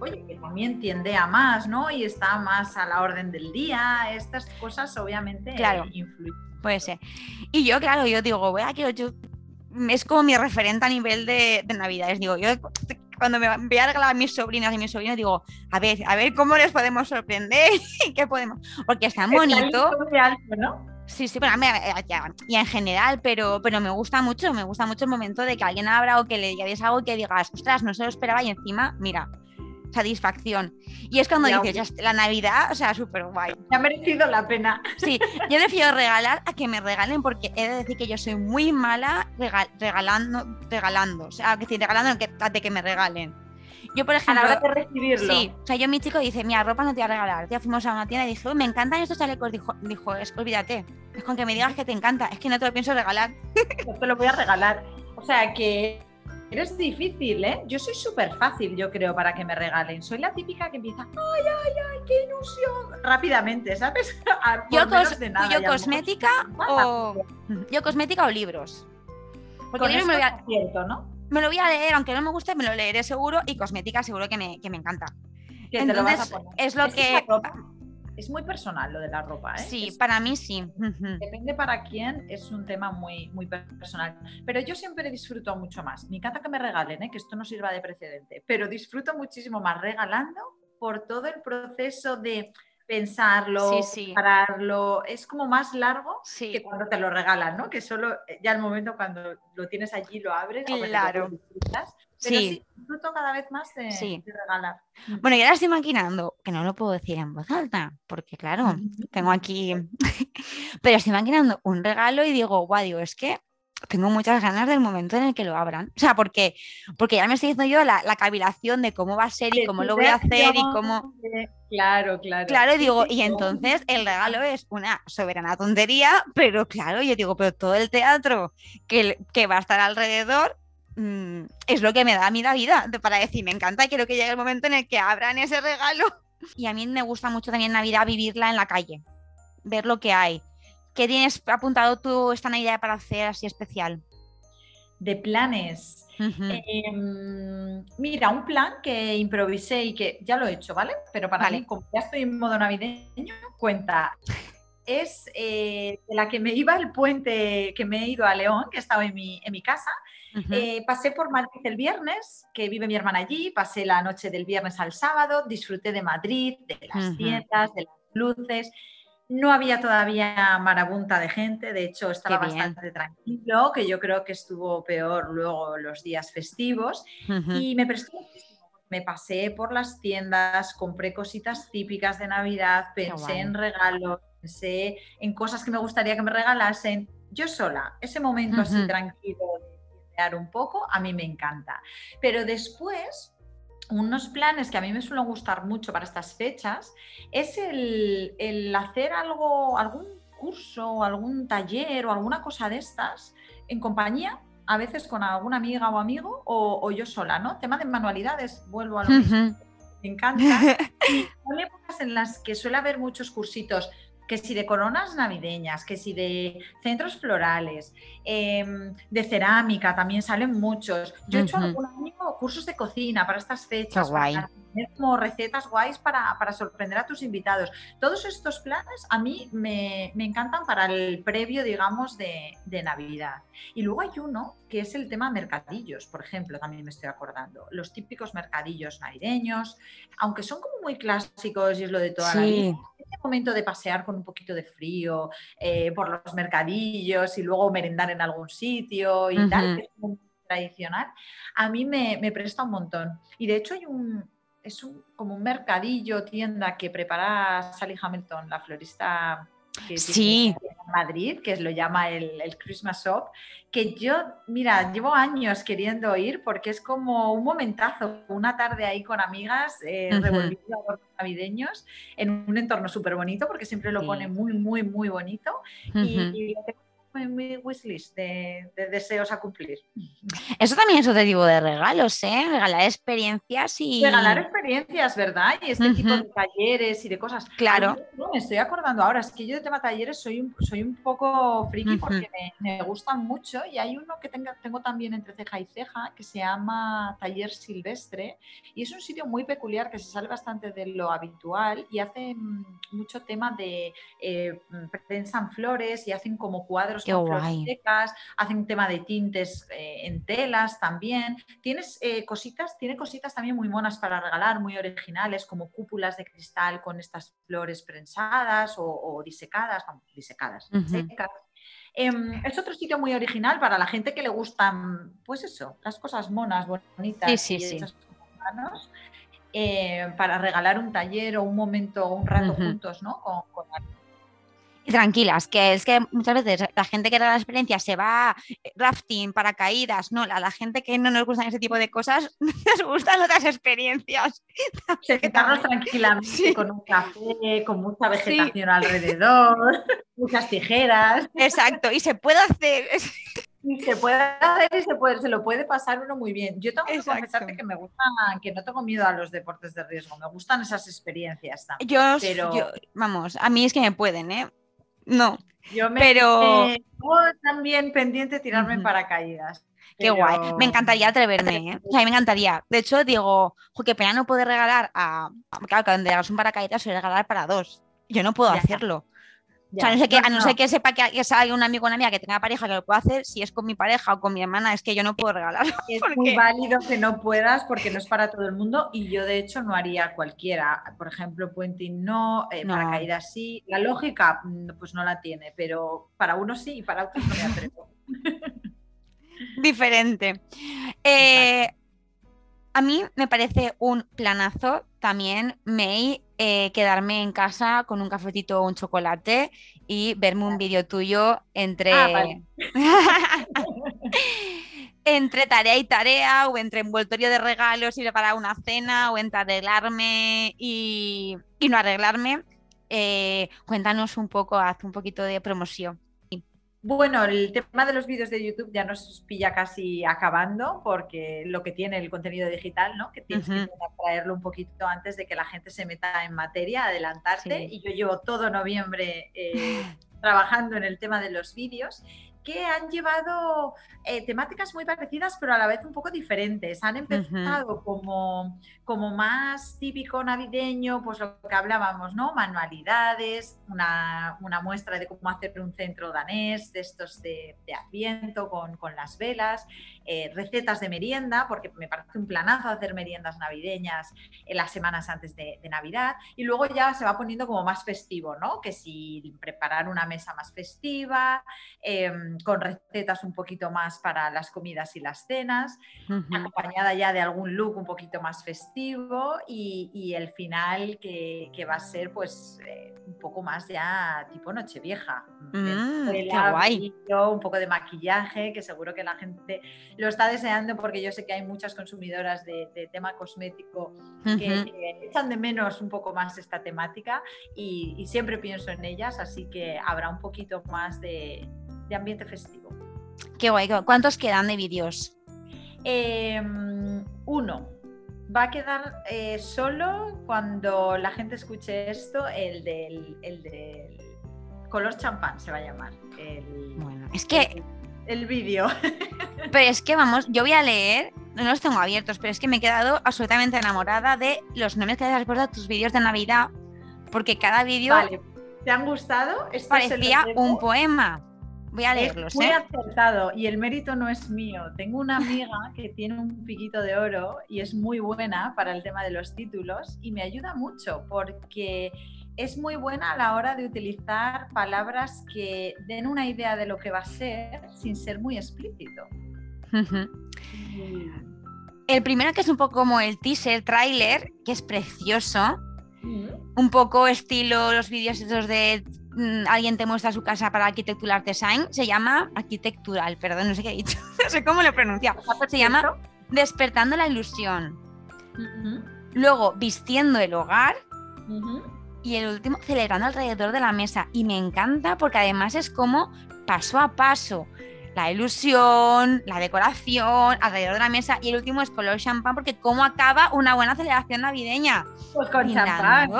oye, que también tiende a más, ¿no? Y está más a la orden del día. Estas cosas obviamente claro, influyen. Puede ser. Y yo, claro, yo digo, voy a que yo es como mi referente a nivel de, de Navidades. Digo, yo cuando me voy a regalar a mis sobrinas y mis sobrinos, digo, a ver, a ver cómo les podemos sorprender y qué podemos. Porque está bonito. ¿no? Sí, sí, bueno, y en general, pero, pero me gusta mucho, me gusta mucho el momento de que alguien abra o que le digas algo y que digas, ostras, no se lo esperaba y encima, mira, satisfacción. Y es cuando dices, la Navidad, o sea, súper guay. Me ha merecido la pena. Sí, yo prefiero regalar a que me regalen porque he de decir que yo soy muy mala regalando, regalando, o sea, decir, regalando de que me regalen. Yo, por ejemplo. A la hora de recibirlo. Sí, o sea, yo mi chico dice, mira, ropa no te voy a regalar. Ya fuimos a una tienda y dije, "Uy, me encantan estos chalecos. Dijo, dijo es, olvídate. Es con que me digas que te encanta. Es que no te lo pienso regalar. No te lo voy a regalar. O sea que eres difícil, ¿eh? Yo soy súper fácil, yo creo, para que me regalen. Soy la típica que empieza, ay, ay, ay, qué ilusión. Rápidamente, ¿sabes? A- Yo, cos- de nada, cosmética o. Yo cosmética o libros. Porque Con me lo, voy a, cierto, ¿no? me lo voy a leer, aunque no me guste, me lo leeré seguro. Y cosmética seguro que me, que me encanta. Que te lo vas a Entonces, poner. es lo que. Es muy personal lo de la ropa, ¿eh? Sí, Es- para mí sí. Depende para quién, es un tema muy, muy personal. Pero yo siempre disfruto mucho más. Me encanta que me regalen, ¿eh? que esto no sirva de precedente, pero disfruto muchísimo más regalando por todo el proceso de pensarlo, Sí, sí. prepararlo. Es como más largo Sí. que cuando te lo regalan, ¿no? Que solo eh, ya el momento cuando lo tienes allí lo abres, lo disfrutas. Pero Sí. sí. disfruto cada vez más de, Sí. de regalar. Bueno, y ahora estoy maquinando, que no lo puedo decir en voz alta, porque claro, tengo aquí, pero estoy maquinando un regalo y digo, guau, digo, es que tengo muchas ganas del momento en el que lo abran. O sea, porque, porque ya me estoy haciendo yo la, la cavilación de cómo va a ser y cómo lo voy a hacer y cómo... Claro, claro. Claro, digo, y entonces el regalo es una soberana tontería, pero claro, yo digo, pero todo el teatro que, que va a estar alrededor mm, es lo que me da a mí la vida para decir, me encanta y quiero que llegue el momento en el que abran ese regalo. Y a mí me gusta mucho también Navidad vivirla en la calle, ver lo que hay. ¿Qué tienes apuntado tú esta Navidad para hacer así especial? De planes. Ujú. Em, mira, un plan que improvisé y que ya lo he hecho, ¿vale? Pero para Vale. mí, como ya estoy en modo navideño, cuenta. Es eh, de la que me iba el puente que me he ido a León, que estaba en mi, en mi casa. Ujú. Eh, pasé por Madrid el viernes, que vive mi hermana allí, pasé la noche del viernes al sábado, disfruté de Madrid, de las Ujú. tiendas, de las luces. No había todavía marabunta de gente, de hecho estaba bastante tranquilo, que yo creo que estuvo peor luego los días festivos. Ujú. Y me prestó. Me pasé por las tiendas, compré cositas típicas de Navidad, pensé en regalos, pensé en cosas que me gustaría que me regalasen. Yo sola, ese momento así Ujú. tranquilo de crear un poco, a mí me encanta. Pero después, unos planes que a mí me suelen gustar mucho para estas fechas es el, el hacer algo, algún curso, o algún taller o alguna cosa de estas en compañía, a veces con alguna amiga o amigo o, o yo sola, ¿no? Tema de manualidades, vuelvo a lo mismo, me encanta. Son épocas en las que suele haber muchos cursitos, que si de coronas navideñas, que si de centros florales, em, de cerámica también salen muchos. Yo he hecho algún año cursos de cocina para estas fechas, guay. para tener como recetas guays para, para sorprender a tus invitados. Todos estos planes a mí me, me encantan para el previo, digamos, de, de Navidad. Y luego hay uno que es el tema mercadillos, por ejemplo, también me estoy acordando. Los típicos mercadillos navideños, aunque son como muy clásicos y es lo de toda la vida. Este momento de pasear con un poquito de frío eh, por los mercadillos y luego merendar en algún sitio y tal, que es muy tradicional, a mí me, me presta un montón. Y de hecho hay un, es un, como un mercadillo, tienda que prepara Sally Hamilton, la florista que Sí. en Madrid, que lo llama el, el Christmas Shop, que yo, mira, llevo años queriendo ir porque es como un momentazo, una tarde ahí con amigas, eh, revolviendo adornos navideños en un entorno súper bonito, porque siempre lo Sí. pone muy, muy, muy bonito. Y, Ujú. y en mi wishlist de, de deseos a cumplir. Eso también es otro tipo de regalos, ¿eh? Regalar experiencias y... Regalar experiencias, ¿verdad? Y este tipo de talleres y de cosas. Claro. No, me estoy acordando ahora, es que yo de tema talleres soy un, soy un poco friki porque me, me gustan mucho y hay uno que tenga- tengo también entre ceja y ceja que se llama Taller Silvestre y es un sitio muy peculiar que se sale bastante de lo habitual y hace mucho tema de eh, prensan flores y hacen como cuadros Qué flores guay. secas, hacen tema de tintes eh, en telas también. Tienes eh, cositas, tiene cositas también muy monas para regalar, muy originales, como cúpulas de cristal con estas flores prensadas o, o disecadas, vamos, disecadas, secas. Em, es otro sitio muy original para la gente que le gustan, pues eso, las cosas monas, bonitas Sí, sí, y sí. hechas con las manos, eh, para regalar un taller o un momento, un rato juntos, ¿no? Con, con tranquilas, que es que muchas veces la gente que da la experiencia se va eh, rafting, paracaídas, no, la, la gente que no nos gustan ese tipo de cosas, nos gustan otras experiencias. Sentarnos tranquilamente con un café, con mucha vegetación alrededor, muchas tijeras. Exacto, y se puede hacer. Y se puede hacer y se, puede, se lo puede pasar uno muy bien. Yo tengo que confesarte que me gustan, que no tengo miedo a los deportes de riesgo, me gustan esas experiencias también. Yo, yo vamos, a mí es que me pueden, ¿eh? No. Yo me pero también pendiente tirarme en paracaídas. Qué guay. Me encantaría atreverme, ¿eh? O sea, a mí me encantaría. De hecho, digo, jo, qué pena no poder regalar a. Claro, cuando regalas un paracaídas, suele regalar para dos. Yo no puedo hacerlo. O sea, no sé que, a no ser que sepa que, que salga un amigo o una amiga que tenga pareja que lo pueda hacer, si es con mi pareja o con mi hermana, es que yo no puedo regalar. Es muy válido que no puedas porque no es para todo el mundo y yo de hecho no haría cualquiera. Por ejemplo, puenting no, eh, no. paracaídas sí. La lógica mm, pues no la tiene, pero para unos sí y para otros no me atrevo. Diferente. Eh, a mí me parece un planazo también, May, eh, quedarme en casa con un cafetito o un chocolate y verme un vídeo tuyo entre... Ah, vale. entre tarea y tarea o entre envoltorio de regalos y preparar una cena o entre arreglarme y, y no arreglarme. Eh, cuéntanos un poco, haz un poquito de promoción. Bueno, el tema de los vídeos de YouTube ya nos pilla casi acabando porque lo que tiene el contenido digital, ¿no? Que tienes uh -huh. que traerlo un poquito antes de que la gente se meta en materia, adelantarte. Sí. Y yo llevo todo noviembre eh, trabajando en el tema de los vídeos que han llevado eh, temáticas muy parecidas, pero a la vez un poco diferentes. Han empezado uh -huh. como, como más típico navideño, pues lo que hablábamos, ¿no? Manualidades, una, una muestra de cómo hacer un centro danés, de estos de, de Adviento con, con, las velas, eh, recetas de merienda, porque me parece un planazo hacer meriendas navideñas en las semanas antes de, de Navidad, y luego ya se va poniendo como más festivo, ¿no? Que si preparar una mesa más festiva, eh, con recetas un poquito más para las comidas y las cenas, uh -huh. acompañada ya de algún look un poquito más festivo y, y el final que, que, va a ser pues eh, un poco más ya tipo Nochevieja. Guay. Un poco de maquillaje, que seguro que la gente lo está deseando porque yo sé que hay muchas consumidoras de, de tema cosmético que, uh -huh. echan de menos un poco más esta temática y, y siempre pienso en ellas, así que habrá un poquito más de, de ambiente festivo. Qué guay. ¿Cuántos quedan de vídeos? Eh, uno. Va a quedar eh, solo cuando la gente escuche esto, el del, el del color champán se va a llamar. El, bueno, es que... El, el vídeo. Pero es que vamos, yo voy a leer, no los tengo abiertos, pero es que me he quedado absolutamente enamorada de los nombres que has puesto a tus vídeos de Navidad, porque cada vídeo... Vale. ¿Te han gustado? Este parecía un poema. Voy a leerlos. Es muy ¿eh? acertado y el mérito no es mío. Tengo una amiga que tiene un piquito de oro y es muy buena para el tema de los títulos y me ayuda mucho porque es muy buena a la hora de utilizar palabras que den una idea de lo que va a ser sin ser muy explícito. Uh -huh. El primero que es un poco como el teaser, trailer, que es precioso. Uh -huh. Un poco estilo los vídeos esos de Mm, alguien te muestra su casa para Architectural Design, se llama Arquitectural, perdón, no sé qué he dicho, no sé cómo lo he pronunciado. Se llama Despertando la Ilusión. Uh -huh. Luego, Vistiendo el Hogar. Uh -huh. Y el último, Celebrando alrededor de la mesa. Y me encanta porque además es como paso a paso. La ilusión, la decoración, alrededor de la mesa. Y el último es color champán porque cómo acaba una buena celebración navideña. Pues con champán.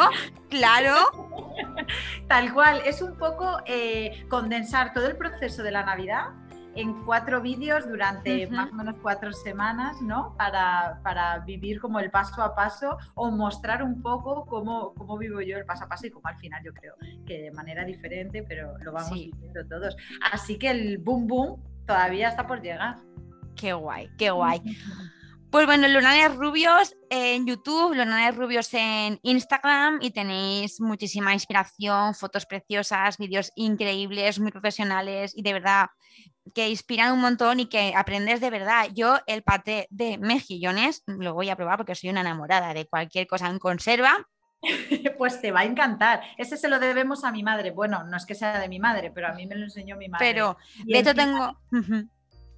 Claro. Tal cual, es un poco eh, condensar todo el proceso de la Navidad en cuatro vídeos durante uh -huh. más o menos cuatro semanas, ¿no? Para, para, vivir como el paso a paso o mostrar un poco cómo, cómo, vivo yo el paso a paso y cómo al final yo creo que de manera diferente, pero lo vamos sí. viviendo todos. Así que el boom boom todavía está por llegar. Qué guay, qué guay. Pues bueno, Lunares Rubios en YouTube, Lunares Rubios en Instagram y tenéis muchísima inspiración, fotos preciosas, vídeos increíbles, muy profesionales y de verdad que inspiran un montón y que aprendes de verdad. Yo el paté de mejillones lo voy a probar porque soy una enamorada de cualquier cosa en conserva pues te va a encantar. Ese se lo debemos a mi madre. Bueno, no es que sea de mi madre, pero a mí me lo enseñó mi madre. Pero, de hecho, tengo.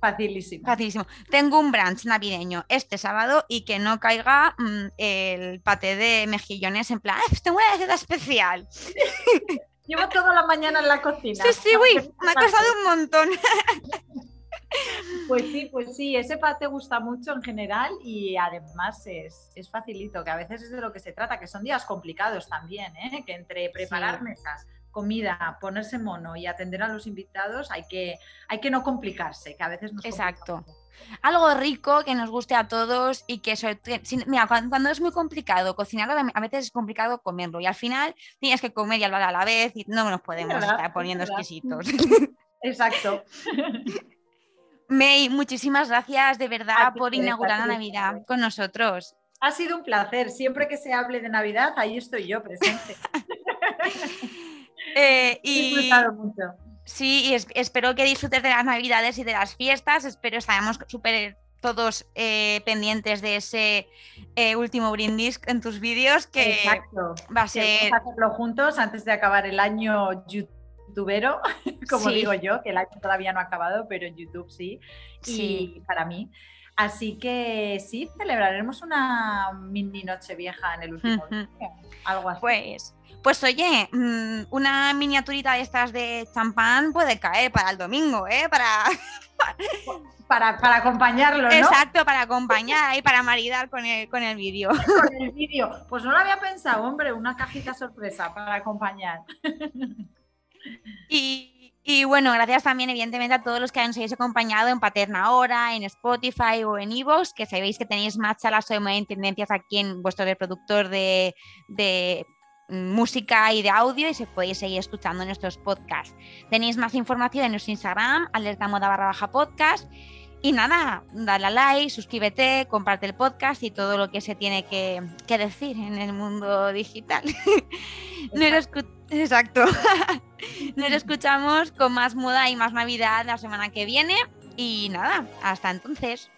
Facilísimo. Facilísimo. Tengo un brunch navideño este sábado y que no caiga mm, el paté de mejillones en plan, tengo una receta especial. Llevo toda la mañana en la cocina. Sí, sí, uy, me ha costado un montón. Pues sí, pues sí, ese paté gusta mucho en general y además es, facilito, que a veces es de lo que se trata, que son días complicados también, ¿eh? que entre preparar mesas, comida, ponerse mono y atender a los invitados hay que, hay que no complicarse, que a veces nos Exacto. Algo rico que nos guste a todos y que, mira, cuando, es muy complicado cocinarlo, a veces es complicado comerlo y al final tienes que comer y hablar a la vez y no nos podemos estar poniendo exquisitos. Exacto. May, muchísimas gracias de verdad por inaugurar la Navidad con nosotros. Ha sido un placer. Siempre que se hable de Navidad, ahí estoy yo presente. eh, y... mucho. Sí, y espero que disfrutes de las Navidades y de las fiestas. Espero estamos súper todos eh, pendientes de ese eh, último brindis en tus vídeos que va a ser... hacerlo juntos antes de acabar el año youtubero, como digo yo, que el año todavía no ha acabado, pero en YouTube sí, sí. para mí. Así que sí, celebraremos una mini noche vieja en el último día, algo así. Pues, pues oye, mm, una miniaturita de estas de champán puede caer para el domingo, ¿eh? Para... Para, para, acompañarlo, ¿no? Exacto, para acompañar y para maridar con el, con el vídeo. Con el vídeo. Pues no lo había pensado, hombre, una cajita sorpresa para acompañar. Y, bueno, gracias también evidentemente a todos los que nos habéis acompañado en Paterna Ahora, en Spotify o en Evox, que sabéis que tenéis más charlas sobre tendencias aquí en vuestro reproductor de, música y de audio y se podéis seguir escuchando nuestros podcasts. Tenéis más información en nuestro Instagram, alerta moda barra baja podcast. Y nada, dale a like, suscríbete, comparte el podcast y todo lo que se tiene que, decir en el mundo digital. Exacto. Nos escuchamos con más moda y más Navidad la semana que viene. Y nada, hasta entonces.